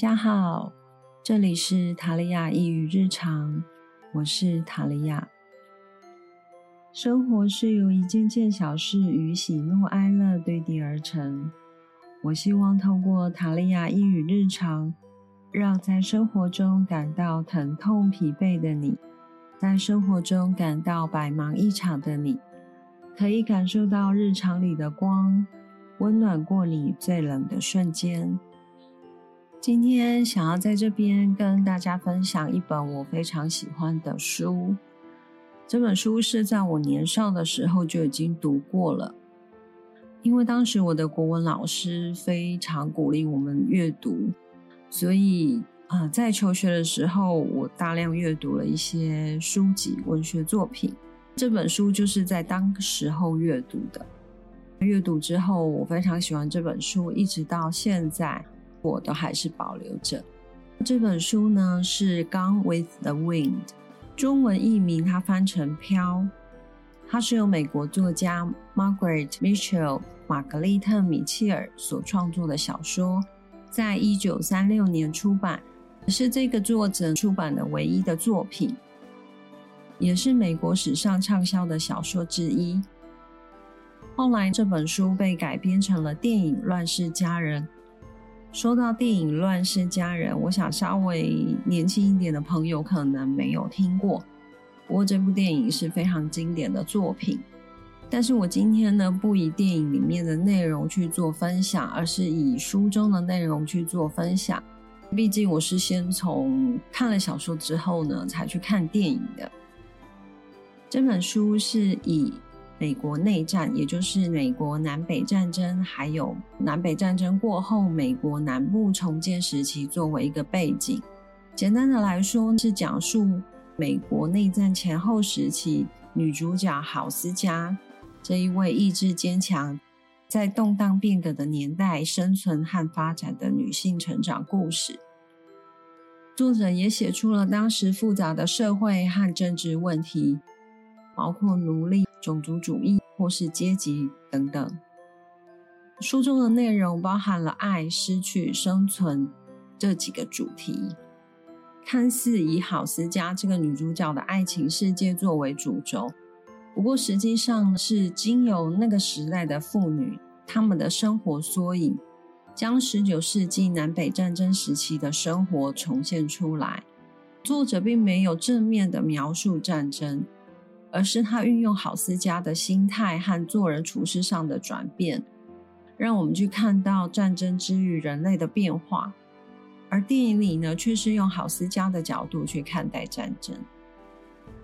家好，这里是塔利亚抑郁日常，我是塔利亚。生活是由一件件小事与喜怒哀乐堆叠而成。我希望透过塔利亚抑郁日常，让在生活中感到疼痛疲惫的你，在生活中感到百忙一场的你，可以感受到日常里的光，温暖过你最冷的瞬间。今天想要在这边跟大家分享一本我非常喜欢的书。这本书是在我年少的时候就已经读过了。因为当时我的国文老师非常鼓励我们阅读，所以啊，在求学的时候，我大量阅读了一些书籍、文学作品。这本书就是在当时候阅读的。阅读之后，我非常喜欢这本书，一直到现在，我都还是保留着。这本书呢是《Gone with the Wind》，中文译名它翻成《飘》。它是由美国作家 Margaret Mitchell 玛格丽特·米切尔所创作的小说，在一九三六年出版，是这个作者出版的唯一的作品，也是美国史上畅销的小说之一。后来这本书被改编成了电影《乱世佳人》。说到电影《乱世佳人》，我想稍微年轻一点的朋友可能没有听过。不过这部电影是非常经典的作品，但是我今天呢不以电影里面的内容去做分享，而是以书中的内容去做分享。毕竟我是先从看了小说之后呢才去看电影的。这本书是以美国内战，也就是美国南北战争，还有南北战争过后美国南部重建时期作为一个背景。简单的来说是讲述。美国内战前后时期，女主角郝思嘉这一位意志坚强，在动荡变革的年代生存和发展的女性成长故事。作者也写出了当时复杂的社会和政治问题，包括奴隶、种族主义或是阶级等等。书中的内容包含了爱、失去、生存这几个主题。看似以郝思嘉这个女主角的爱情世界作为主轴，不过实际上是经由那个时代的妇女她们的生活缩影，将十九世纪南北战争时期的生活重现出来。作者并没有正面的描述战争，而是他运用郝思嘉的心态和做人处事上的转变，让我们去看到战争之余人类的变化。而电影里呢，却是用郝思嘉的角度去看待战争。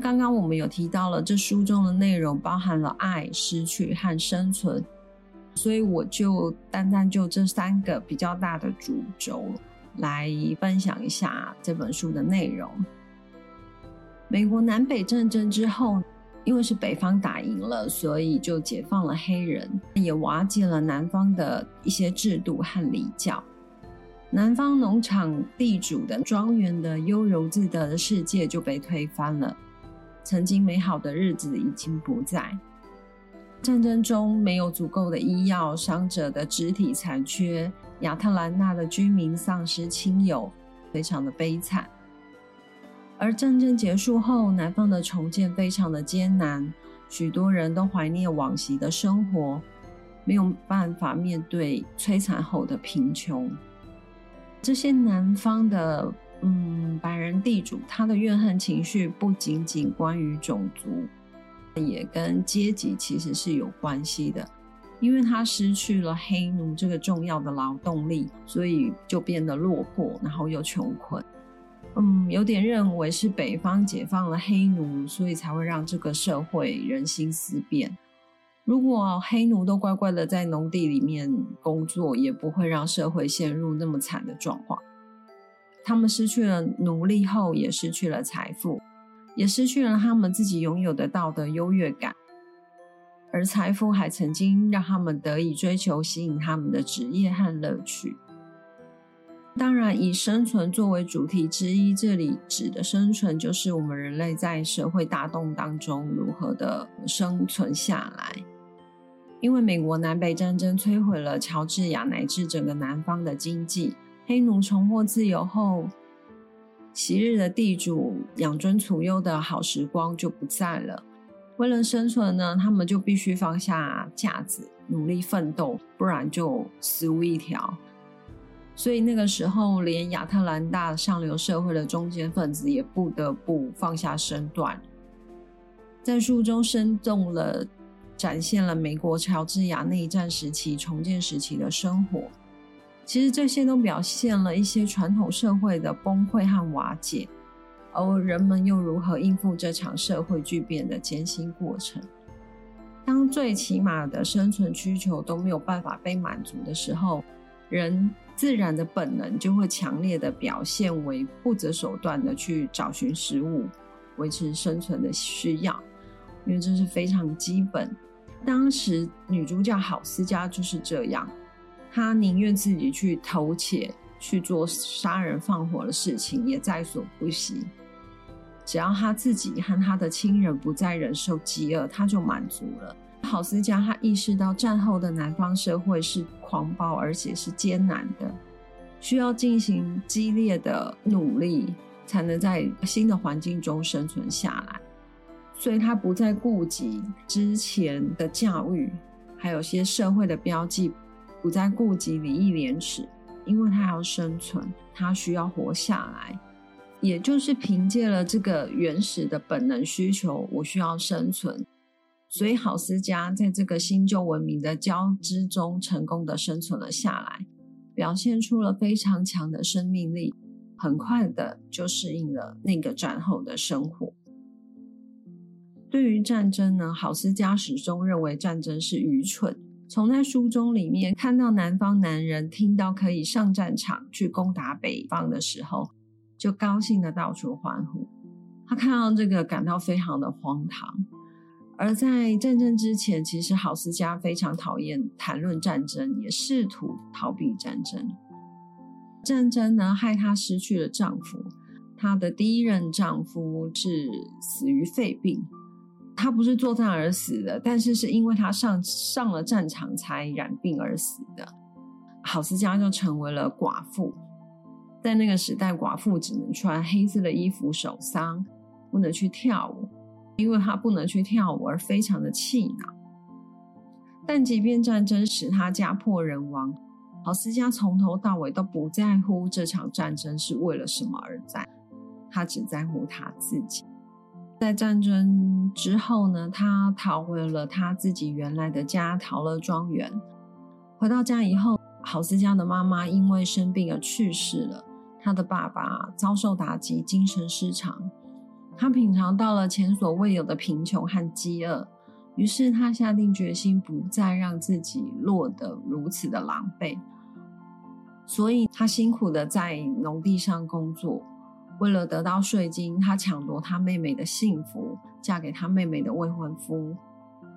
刚刚我们有提到了，这书中的内容包含了爱、失去和生存，所以我就单单就这三个比较大的主轴来分享一下这本书的内容。美国南北战争之后，因为是北方打赢了，所以就解放了黑人，也瓦解了南方的一些制度和礼教。南方农场地主的庄园的悠柔自得的世界就被推翻了，曾经美好的日子已经不在。战争中没有足够的医药，伤者的肢体残缺，亚特兰大的居民丧失亲友，非常的悲惨。而战争结束后，南方的重建非常的艰难，许多人都怀念往昔的生活，没有办法面对摧残后的贫穷。这些南方的嗯白人地主，他的怨恨情绪不仅仅关于种族，也跟阶级其实是有关系的。因为他失去了黑奴这个重要的劳动力，所以就变得落魄，然后又穷困。嗯，有点认为是北方解放了黑奴，所以才会让这个社会人心思变。如果黑奴都乖乖的在农地里面工作，也不会让社会陷入那么惨的状况。他们失去了奴隶后，也失去了财富，也失去了他们自己拥有的道德优越感。而财富还曾经让他们得以追求吸引他们的职业和乐趣。当然，以生存作为主题之一，这里指的生存就是我们人类在社会大动当中如何的生存下来。因为美国南北战争摧毁了乔治亚乃至整个南方的经济，黑奴重获自由后，昔日的地主养尊处优的好时光就不在了。为了生存呢，他们就必须放下架子，努力奋斗，不然就死路一条。所以那个时候，连亚特兰大上流社会的中间分子也不得不放下身段，在书中生动了展现了美国乔治亚内战时期重建时期的生活。其实这些都表现了一些传统社会的崩溃和瓦解，而人们又如何应付这场社会巨变的艰辛过程？当最起码的生存需求都没有办法被满足的时候，人自然的本能就会强烈的表现为不择手段的去找寻食物，维持生存的需要，因为这是非常基本。当时女主角郝思嘉就是这样。她宁愿自己去偷窃、去做杀人放火的事情，也在所不惜。只要她自己和她的亲人不再忍受饥饿，她就满足了。郝思嘉他意识到战后的南方社会是狂暴而且是艰难的，需要进行激烈的努力，才能在新的环境中生存下来。所以他不再顾及之前的教育，还有些社会的标记。不再顾及礼义廉耻，因为他要生存，他需要活下来。也就是凭借了这个原始的本能需求，我需要生存，所以郝思嘉在这个新旧文明的交织中，成功的生存了下来，表现出了非常强的生命力，很快的就适应了那个战后的生活。对于战争呢，郝思嘉始终认为战争是愚蠢。从在书中里面看到南方男人听到可以上战场去攻打北方的时候，就高兴的到处欢呼。他看到这个感到非常的荒唐。而在战争之前，其实郝思嘉非常讨厌谈论战争，也试图逃避战争。战争呢，害她失去了丈夫，她的第一任丈夫是死于肺病。他不是作战而死的，但是是因为他上上了战场才染病而死的。郝思嘉就成为了寡妇，在那个时代，寡妇只能穿黑色的衣服守丧，不能去跳舞，因为他不能去跳舞而非常的气恼。但即便战争使他家破人亡，郝思嘉从头到尾都不在乎这场战争是为了什么而战，他只在乎他自己。在战争之后呢，他逃回了他自己原来的家逃了庄园。回到家以后，郝思嘉的妈妈因为生病而去世了，他的爸爸遭受打击，精神失常。他品尝到了前所未有的贫穷和饥饿，于是他下定决心不再让自己落得如此的狼狈，所以他辛苦的在农地上工作。为了得到税金，他抢夺他妹妹的幸福，嫁给他妹妹的未婚夫。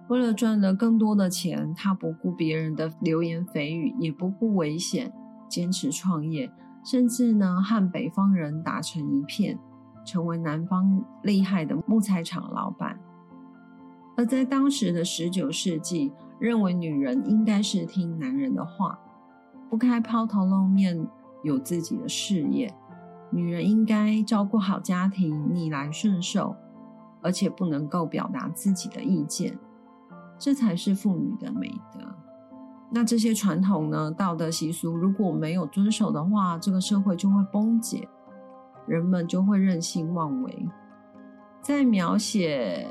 为了赚得更多的钱，他不顾别人的流言蜚语，也不顾危险，坚持创业，甚至呢和北方人打成一片，成为南方厉害的木材厂老板。而在当时的十九世纪，认为女人应该是听男人的话，不该抛头露面，有自己的事业。女人应该照顾好家庭，逆来顺受，而且不能够表达自己的意见，这才是妇女的美德。那这些传统呢，道德习俗如果没有遵守的话，这个社会就会崩解，人们就会任性妄为。在描写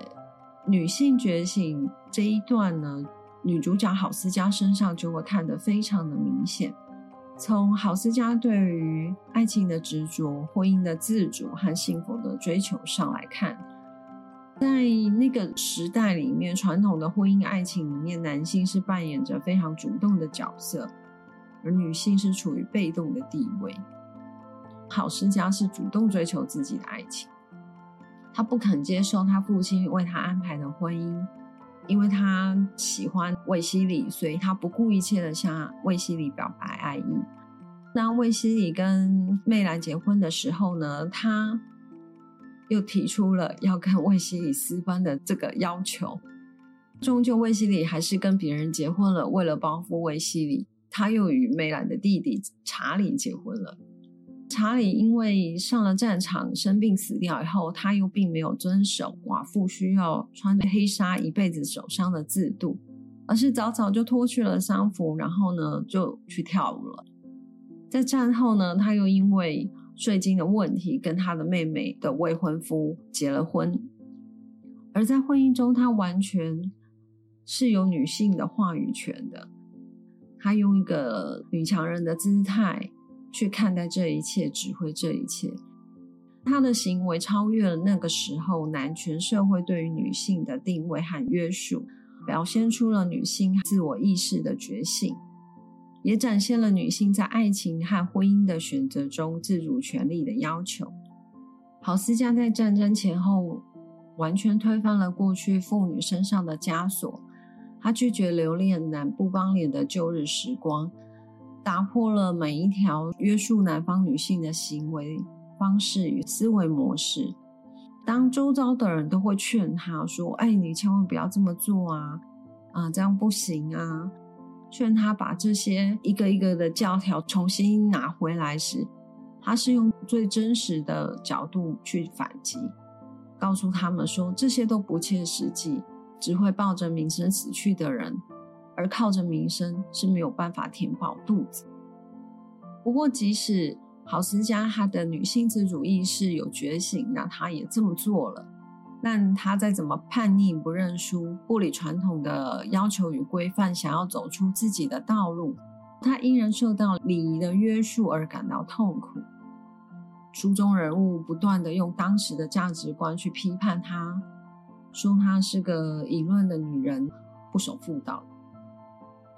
女性觉醒这一段呢，女主角郝思嘉身上就会看得非常的明显。从郝思嘉对于爱情的执着、婚姻的自主和幸福的追求上来看，在那个时代里面，传统的婚姻爱情里面，男性是扮演着非常主动的角色，而女性是处于被动的地位。郝思嘉是主动追求自己的爱情，他不肯接受他父亲为他安排的婚姻。因为他喜欢卫西里，所以他不顾一切的向卫西里表白爱意。当卫西里跟媚兰结婚的时候呢，他又提出了要跟卫西里私奔的这个要求。终究，卫西里还是跟别人结婚了。为了报复卫西里，他又与梅兰的弟弟查理结婚了。查理因为上了战场生病死掉以后，他又并没有遵守寡妇需要穿黑纱一辈子守伤的制度，而是早早就脱去了丧服，然后呢就去跳舞了。在战后呢，他又因为税金的问题，跟他的妹妹的未婚夫结了婚。而在婚姻中，他完全是有女性的话语权的。他用一个女强人的姿态去看待这一切，指挥这一切。他的行为超越了那个时候男权社会对于女性的定位和约束，表现出了女性自我意识的觉醒。也展现了女性在爱情和婚姻的选择中自主权利的要求。郝思嘉在战争前后完全推翻了过去妇女身上的枷锁，她拒绝留恋南部邦联的旧日时光，打破了每一条约束南方女性的行为方式与思维模式。当周遭的人都会劝他说：“哎，你千万不要这么做啊，啊，这样不行啊。”劝他把这些一个一个的教条重新拿回来时，他是用最真实的角度去反击，告诉他们说这些都不切实际，只会抱着名声死去的人，而靠着名声是没有办法填饱肚子。不过，即使郝思嘉她的女性自主意识有觉醒，那她也这么做了。但他再怎么叛逆、不认输、不理传统的要求与规范，想要走出自己的道路，他依然受到礼仪的约束而感到痛苦。书中人物不断的用当时的价值观去批判她，说她是个淫乱的女人，不守妇道。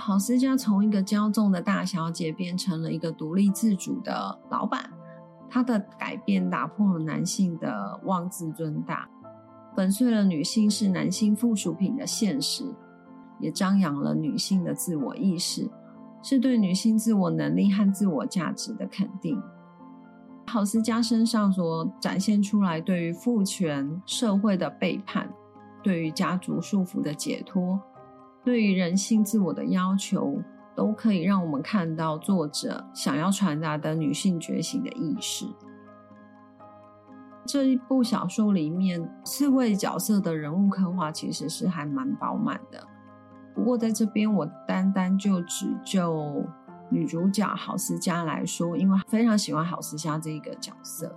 郝思嘉从一个骄纵的大小姐变成了一个独立自主的老板，她的改变打破了男性的妄自尊大。粉碎了女性是男性附属品的现实，也张扬了女性的自我意识，是对女性自我能力和自我价值的肯定。郝思嘉身上所展现出来对于父权社会的背叛，对于家族束缚的解脱，对于人性自我的要求，都可以让我们看到作者想要传达的女性觉醒的意识。这一部小说里面四位角色的人物刻画其实是还蛮饱满的。不过在这边我单单就只就女主角郝思嘉来说，因为非常喜欢郝思嘉这一个角色，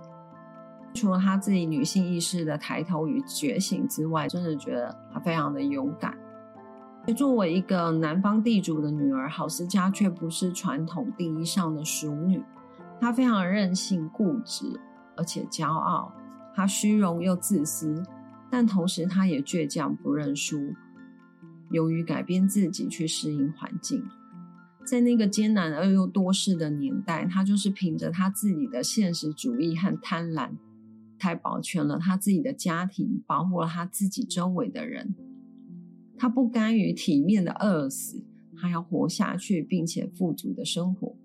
除了她自己女性意识的抬头与觉醒之外，真的觉得她非常的勇敢。作为一个南方地主的女儿，郝思嘉却不是传统定义上的淑女，她非常任性固执。而且骄傲，他虚荣又自私，但同时他也倔强不认输，勇于改变自己去适应环境。在那个艰难而又多事的年代，他就是凭着他自己的现实主义和贪婪，才保全了他自己的家庭，保护了他自己周围的人。他不甘于体面的饿死，他要活下去，并且富足的生活。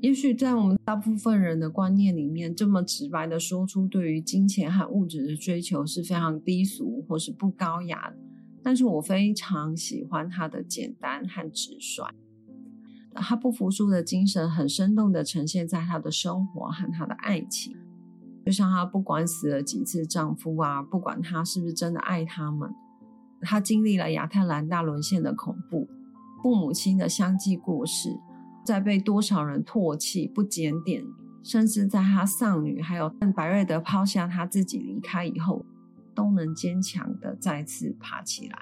也许在我们大部分人的观念里面，这么直白的说出对于金钱和物质的追求是非常低俗或是不高雅的。但是我非常喜欢他的简单和直率，他不服输的精神很生动的呈现在他的生活和他的爱情。就像他不管死了几次丈夫啊，不管他是不是真的爱他们，他经历了亚特兰大沦陷的恐怖，父母亲的相继过世。在被多少人唾弃、不检点，甚至在他丧女还有白瑞德抛下他自己离开以后，都能坚强的再次爬起来。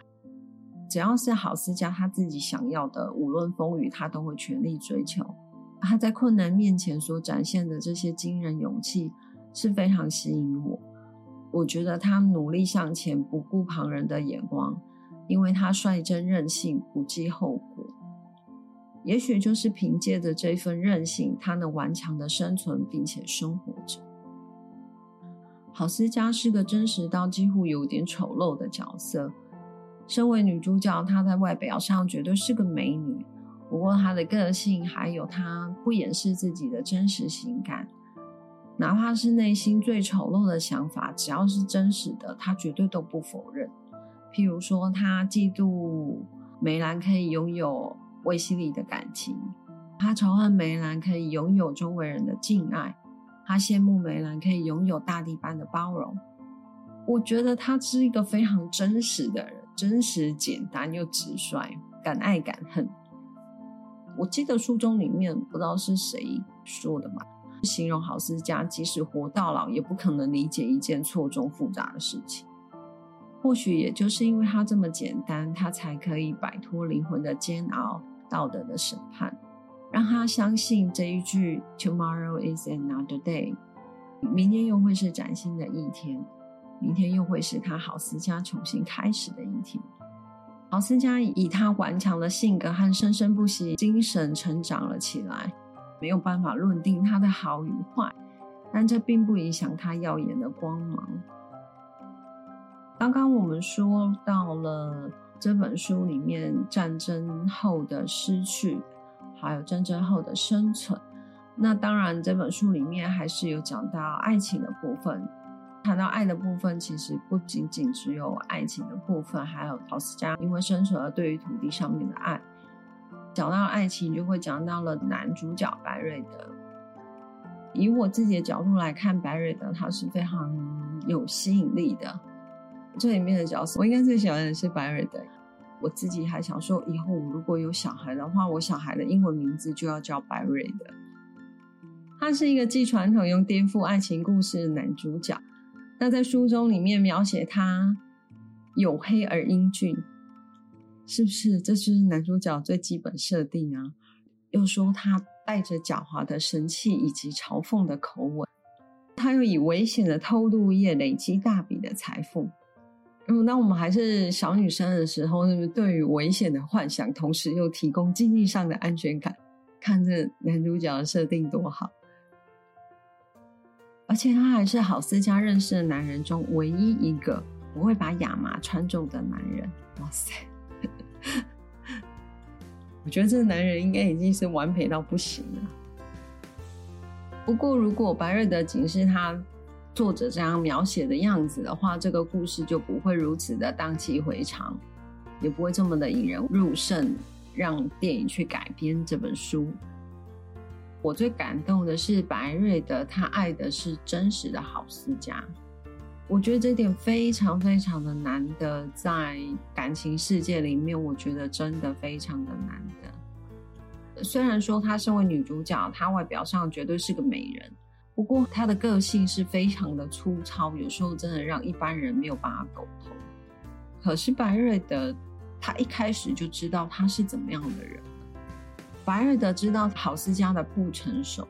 只要是郝思嘉他自己想要的，无论风雨，他都会全力追求。他在困难面前所展现的这些惊人勇气是非常吸引我。我觉得他努力向前，不顾旁人的眼光，因为他率真任性，不计后果。也许就是凭借着这份韧性，他能顽强的生存并且生活着。郝思嘉是个真实到几乎有点丑陋的角色。身为女主角，她在外表上绝对是个美女。不过她的个性还有她不掩饰自己的真实情感，哪怕是内心最丑陋的想法，只要是真实的，他绝对都不否认。譬如说，他嫉妒梅兰可以拥有。卫西里的感情，他仇恨梅兰可以拥有周围人的敬爱，他羡慕梅兰可以拥有大地般的包容。我觉得他是一个非常真实的人，真实、简单又直率，敢爱敢恨。我记得书中里面不知道是谁说的吧，形容郝思嘉即使活到老，也不可能理解一件错综复杂的事情。或许也就是因为他这么简单，他才可以摆脱灵魂的煎熬、道德的审判，让他相信这一句 “Tomorrow is another day”，明天又会是崭新的一天，明天又会是他郝思嘉重新开始的一天。郝思嘉以他顽强的性格和生生不息精神成长了起来，没有办法论定它的好与坏，但这并不影响它耀眼的光芒。刚刚我们说到了这本书里面战争后的失去，还有战争后的生存。那当然，这本书里面还是有讲到爱情的部分。谈到爱的部分，其实不仅仅只有爱情的部分，还有陶斯加因为生存而对于土地上面的爱。讲到爱情，就会讲到了男主角白瑞德。以我自己的角度来看，白瑞德他是非常有吸引力的。这里面的角色，我应该最喜欢的是白瑞德。我自己还想说，以后如果有小孩的话，我小孩的英文名字就要叫白瑞德。他是一个既传统又颠覆爱情故事的男主角。那在书中里面描写他黝黑而英俊，是不是？这就是男主角最基本设定啊。又说他带着狡猾的神气以及嘲讽的口吻，他又以危险的偷渡业累积大笔的财富。嗯，那我们还是小女生的时候，是不是对于危险的幻想，同时又提供经济上的安全感？看这男主角的设定多好，而且他还是郝思嘉认识的男人中唯一一个不会把亚麻穿皱的男人。哇塞，我觉得这个男人应该已经是完美到不行了。不过，如果白瑞德仅是他。作者这样描写的样子的话，这个故事就不会如此的荡气回肠，也不会这么的引人入胜，让电影去改编这本书。我最感动的是白瑞德，他爱的是真实的好思家。我觉得这点非常非常的难得，在感情世界里面，我觉得真的非常的难得。虽然说她身为女主角，她外表上绝对是个美人。不过她的个性是非常的粗糙，有时候真的让一般人没有办法苟同。可是白瑞德，他一开始就知道他是怎么样的人。白瑞德知道郝思嘉的不成熟，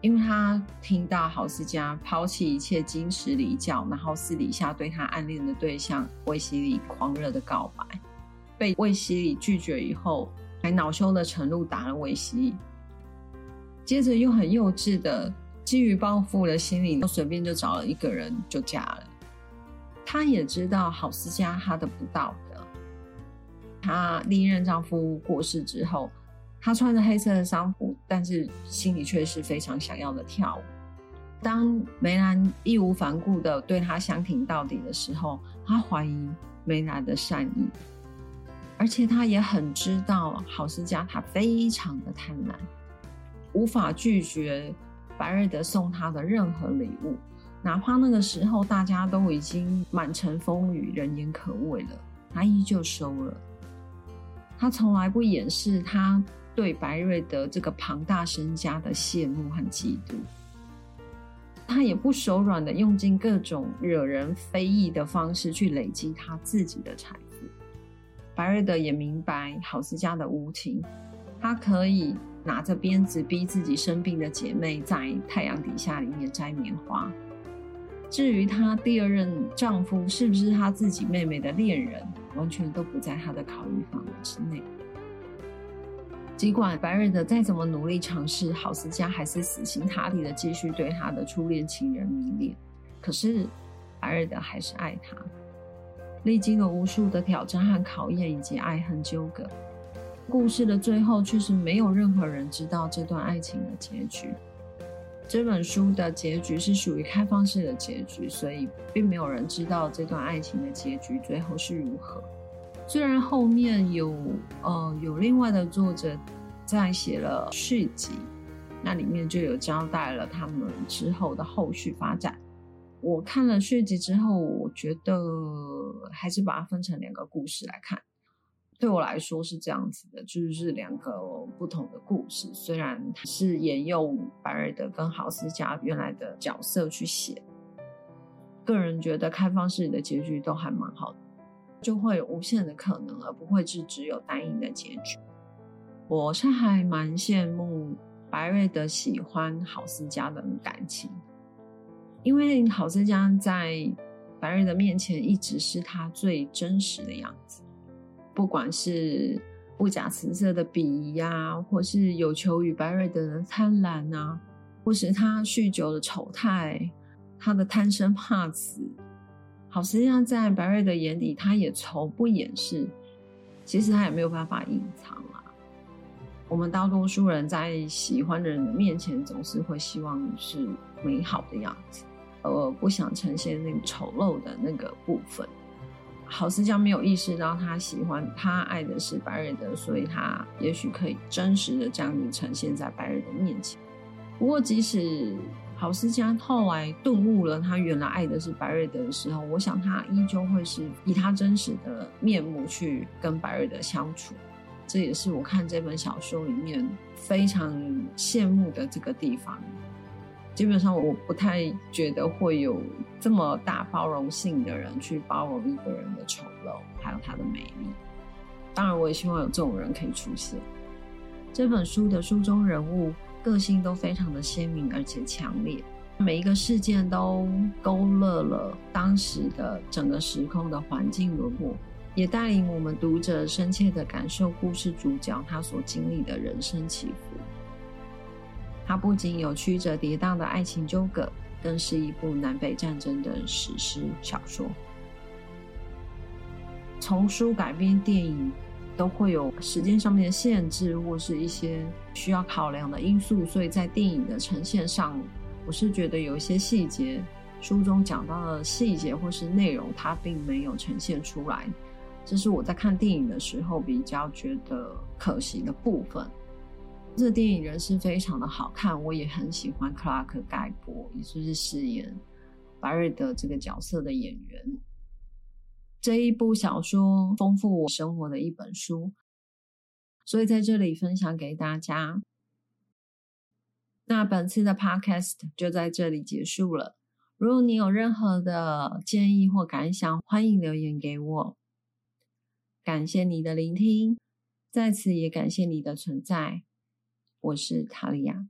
因为他听到郝思嘉抛弃一切矜持礼教，然后私底下对他暗恋的对象卫西里狂热的告白，被卫西里拒绝以后，还恼羞的程度打了卫西，接着又很幼稚的。基于报复的心理，随便就找了一个人就嫁了。她也知道郝思嘉她的不道德。她历任丈夫过世之后，他穿着黑色的丧服，但是心里却是非常想要的跳舞。当梅兰义无反顾的对他相挺到底的时候，他怀疑梅兰的善意，而且他也很知道郝思嘉他非常的贪婪，无法拒绝。白瑞德送他的任何礼物，哪怕那个时候大家都已经满城风雨、人言可畏了，他依旧收了。他从来不掩饰他对白瑞德这个庞大身家的羡慕和嫉妒，他也不手软的用尽各种惹人非议的方式去累积他自己的财富。白瑞德也明白郝思嘉的无情，他可以。拿着鞭子逼自己生病的姐妹在太阳底下里面摘棉花。至于她第二任丈夫是不是她自己妹妹的恋人，完全都不在她的考虑范围之内。尽管白瑞德再怎么努力尝试，郝思嘉还是死心塌地的继续对他的初恋情人迷恋。可是白瑞德还是爱他，历经了无数的挑战和考验，以及爱恨纠葛。故事的最后，却是没有任何人知道这段爱情的结局。这本书的结局是属于开放式的结局，所以并没有人知道这段爱情的结局最后是如何。虽然后面有呃有另外的作者在写了续集，那里面就有交代了他们之后的后续发展。我看了续集之后，我觉得还是把它分成两个故事来看。对我来说是这样子的，就是两个不同的故事，虽然是沿用白瑞德跟豪斯加原来的角色去写，个人觉得开放式的结局都还蛮好的，就会有无限的可能，而不会是只有单一的结局。我是还蛮羡慕白瑞德喜欢郝思嘉的感情，因为郝思嘉在白瑞德面前一直是他最真实的样子。不管是不假辞色的鄙夷呀，或是有求于白瑞德的贪婪啊，或是他酗酒的丑态，他的贪生怕死，好，实际上在白瑞德眼里，他也从不掩饰，其实他也没有办法隐藏啊。我们大多数人在喜欢的人的面前，总是会希望是美好的样子，而不想呈现那个丑陋的那个部分。郝思江没有意识到他喜欢他爱的是白瑞德，所以他也许可以真实的这样子呈现在白瑞德面前。不过，即使郝思嘉后来顿悟了他原来爱的是白瑞德的时候，我想他依旧会是以他真实的面目去跟白瑞德相处。这也是我看这本小说里面非常羡慕的这个地方。基本上我不太觉得会有这么大包容性的人去包容一个人的丑陋，还有他的美丽。当然，我也希望有这种人可以出现。这本书的书中人物个性都非常的鲜明而且强烈，每一个事件都勾勒了当时的整个时空的环境轮廓，也带领我们读者深切的感受故事主角他所经历的人生起伏。它不仅有曲折跌宕的爱情纠葛，更是一部南北战争的史诗小说。从书改编电影，都会有时间上面的限制，或是一些需要考量的因素，所以在电影的呈现上，我是觉得有一些细节，书中讲到的细节或是内容，它并没有呈现出来，这是我在看电影的时候比较觉得可惜的部分。这电影人是非常的好看，我也很喜欢克拉克盖博，也就是饰演白瑞德这个角色的演员。这一部小说丰富我生活的一本书，所以在这里分享给大家。那本次的 Podcast 就在这里结束了。如果你有任何的建议或感想，欢迎留言给我。感谢你的聆听，在此也感谢你的存在。我是塔利亚。